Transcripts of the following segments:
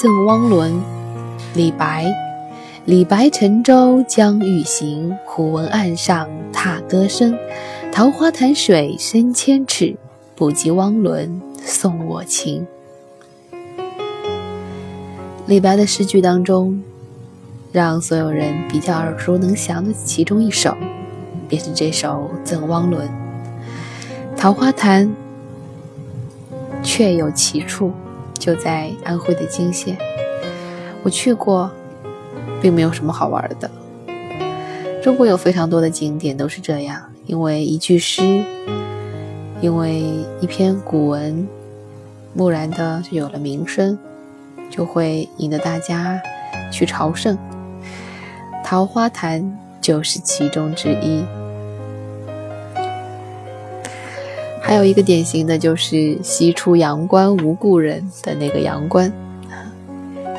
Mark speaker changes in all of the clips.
Speaker 1: 赠汪伦》，李白。李白乘舟将欲行，忽闻岸上踏歌声。桃花潭水深千尺，不及汪伦送我情。李白的诗句当中，让所有人比较耳熟能详的其中一首，便是这首《赠汪伦》。桃花潭确有其处，就在安徽的泾县。我去过，并没有什么好玩的。中国有非常多的景点都是这样，因为一句诗，因为一篇古文，蓦然的就有了名声。就会引得大家去朝圣，桃花潭就是其中之一。还有一个典型的就是“西出阳关无故人”的那个阳关，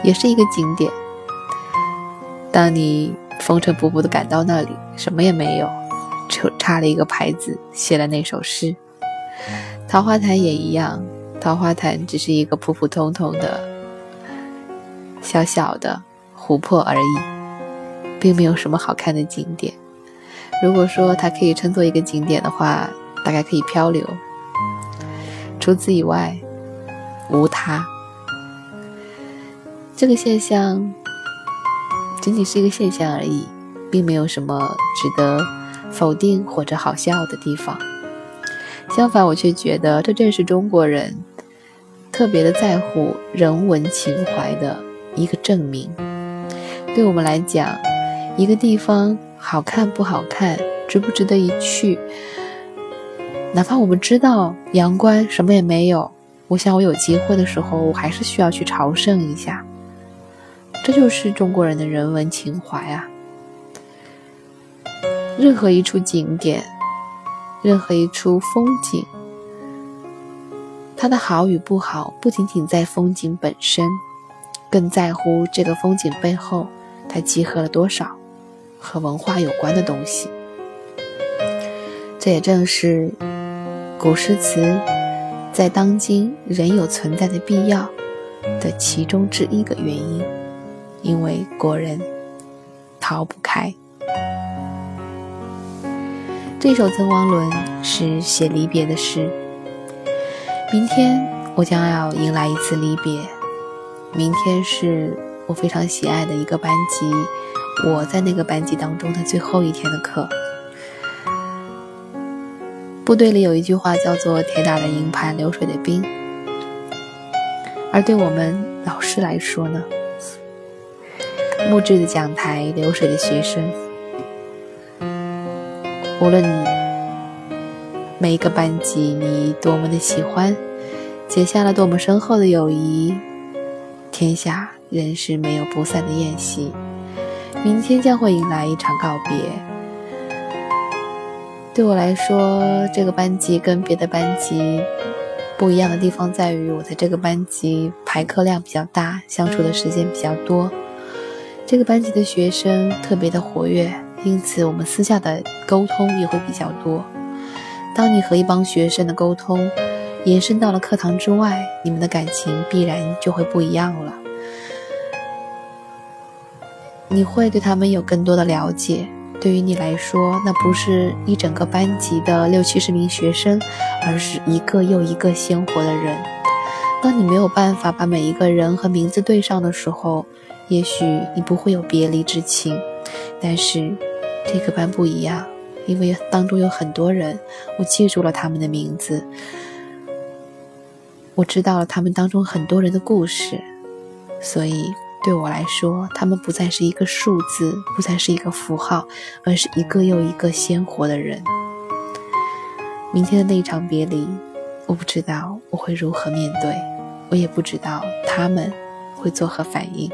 Speaker 1: 也是一个景点。当你风尘仆仆的赶到那里，什么也没有，就插了一个牌子，写了那首诗。桃花潭也一样，桃花潭只是一个普普通通的。小小的湖泊而已，并没有什么好看的景点。如果说它可以称作一个景点的话，大概可以漂流。除此以外，无他。这个现象仅仅是一个现象而已，并没有什么值得否定或者好笑的地方。相反，我却觉得这正是中国人特别的在乎人文情怀的。一个证明，对我们来讲，一个地方好看不好看，值不值得一去，哪怕我们知道阳关什么也没有，我想我有机会的时候，我还是需要去朝圣一下。这就是中国人的人文情怀啊！任何一处景点，任何一处风景，它的好与不好，不仅仅在风景本身。更在乎这个风景背后，它集合了多少和文化有关的东西。这也正是古诗词在当今仍有存在的必要的其中之一个原因，因为国人逃不开。这首《赠汪伦》是写离别的诗。明天我将要迎来一次离别。明天是我非常喜爱的一个班级，我在那个班级当中的最后一天的课。部队里有一句话叫做“铁打的营盘流水的兵”，而对我们老师来说呢，木质的讲台，流水的学生。无论每一个班级你多么的喜欢，结下了多么深厚的友谊。天下仍是没有不散的宴席，明天将会迎来一场告别。对我来说，这个班级跟别的班级不一样的地方在于，我在这个班级排课量比较大，相处的时间比较多。这个班级的学生特别的活跃，因此我们私下的沟通也会比较多。当你和一帮学生的沟通，延伸到了课堂之外，你们的感情必然就会不一样了。你会对他们有更多的了解。对于你来说，那不是一整个班级的六七十名学生，而是一个又一个鲜活的人。当你没有办法把每一个人和名字对上的时候，也许你不会有别离之情。但是这个班不一样，因为当中有很多人，我记住了他们的名字。我知道了他们当中很多人的故事，所以对我来说，他们不再是一个数字，不再是一个符号，而是一个又一个鲜活的人。明天的那一场别离，我不知道我会如何面对，我也不知道他们会作何反应。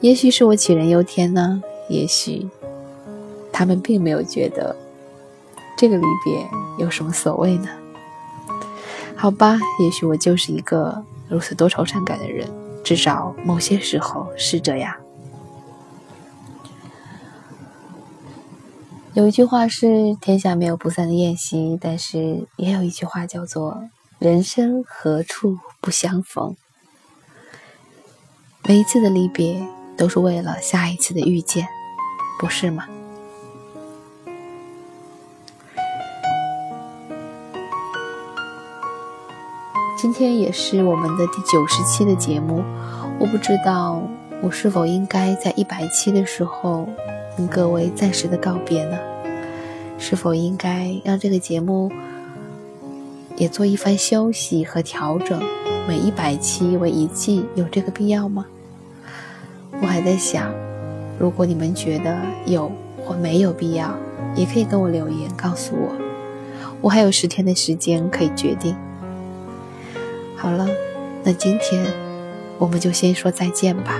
Speaker 1: 也许是我杞人忧天呢，也许他们并没有觉得这个离别有什么所谓呢。好吧，也许我就是一个如此多愁善感的人，至少某些时候是这样。有一句话是“天下没有不散的宴席”，但是也有一句话叫做“人生何处不相逢”。每一次的离别都是为了下一次的遇见，不是吗？今天也是我们的第九十期的节目，我不知道我是否应该在一百期的时候跟各位暂时的告别呢？是否应该让这个节目也做一番休息和调整？每一百期为一季，有这个必要吗？我还在想，如果你们觉得有或没有必要，也可以跟我留言告诉我，我还有十天的时间可以决定。好了，那今天我们就先说再见吧。